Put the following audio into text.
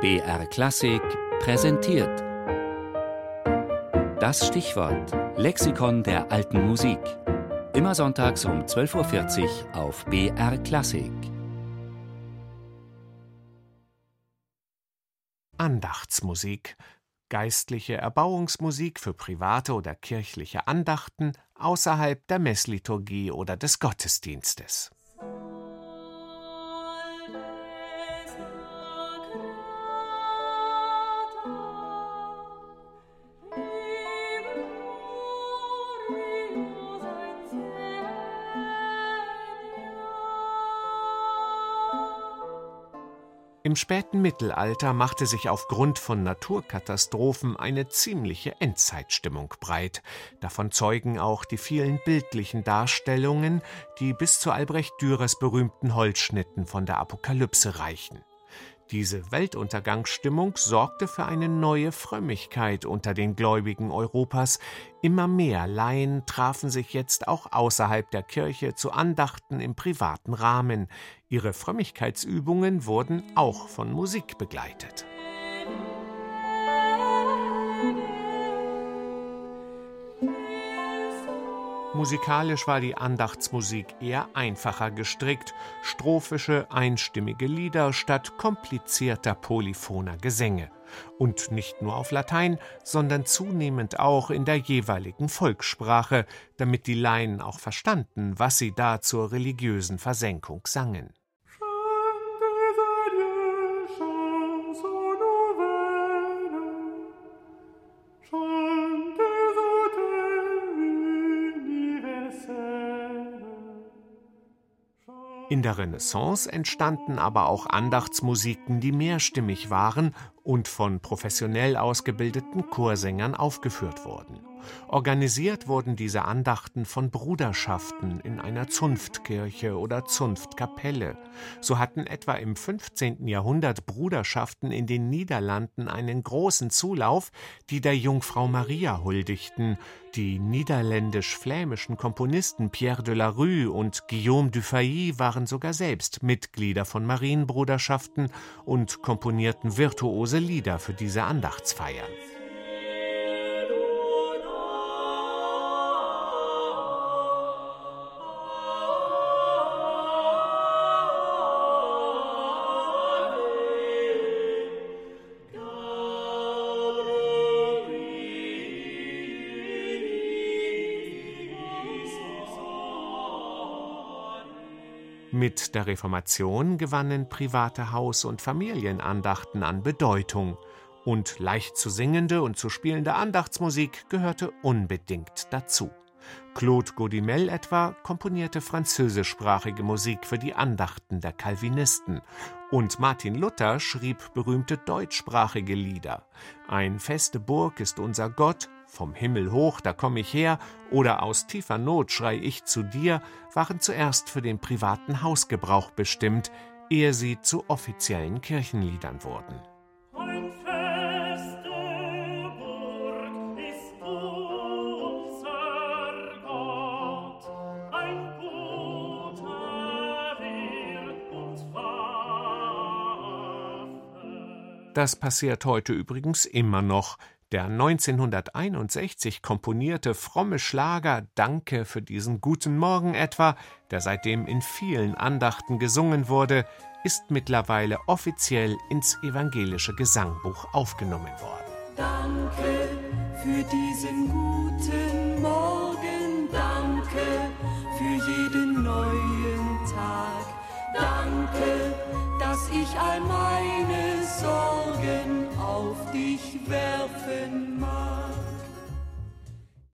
BR Klassik präsentiert. Das Stichwort Lexikon der alten Musik. Immer sonntags um 12.40 Uhr auf BR Klassik. Andachtsmusik. Geistliche Erbauungsmusik für private oder kirchliche Andachten außerhalb der Messliturgie oder des Gottesdienstes. Im späten Mittelalter machte sich aufgrund von Naturkatastrophen eine ziemliche Endzeitstimmung breit. Davon zeugen auch die vielen bildlichen Darstellungen, die bis zu Albrecht Dürers berühmten Holzschnitten von der Apokalypse reichen. Diese Weltuntergangsstimmung sorgte für eine neue Frömmigkeit unter den Gläubigen Europas. Immer mehr Laien trafen sich jetzt auch außerhalb der Kirche zu Andachten im privaten Rahmen. Ihre Frömmigkeitsübungen wurden auch von Musik begleitet. Musikalisch war die Andachtsmusik eher einfacher gestrickt, strophische, einstimmige Lieder statt komplizierter polyphoner Gesänge. Und nicht nur auf Latein, sondern zunehmend auch in der jeweiligen Volkssprache, damit die Laien auch verstanden, was sie da zur religiösen Versenkung sangen. In der Renaissance entstanden aber auch Andachtsmusiken, die mehrstimmig waren und von professionell ausgebildeten Chorsängern aufgeführt wurden. Organisiert wurden diese Andachten von Bruderschaften in einer Zunftkirche oder Zunftkapelle. So hatten etwa im 15. Jahrhundert Bruderschaften in den Niederlanden einen großen Zulauf, die der Jungfrau Maria huldigten. Die niederländisch-flämischen Komponisten Pierre de la Rue und Guillaume Dufay waren sogar selbst Mitglieder von Marienbruderschaften und komponierten virtuose Lieder für diese Andachtsfeiern. Mit der Reformation gewannen private Haus- und Familienandachten an Bedeutung, und leicht zu singende und zu spielende Andachtsmusik gehörte unbedingt dazu. Claude Godimel etwa komponierte französischsprachige Musik für die Andachten der Calvinisten und Martin Luther schrieb berühmte deutschsprachige Lieder. Ein feste Burg ist unser Gott, vom Himmel hoch, da komm ich her oder Aus tiefer Not schrei ich zu dir waren zuerst für den privaten Hausgebrauch bestimmt, ehe sie zu offiziellen Kirchenliedern wurden. Das passiert heute übrigens immer noch. Der 1961 komponierte fromme Schlager Danke für diesen guten Morgen etwa, der seitdem in vielen Andachten gesungen wurde, ist mittlerweile offiziell ins evangelische Gesangbuch aufgenommen worden. Danke für diesen guten Morgen, danke für jeden neuen Tag, danke, dich werfen mag.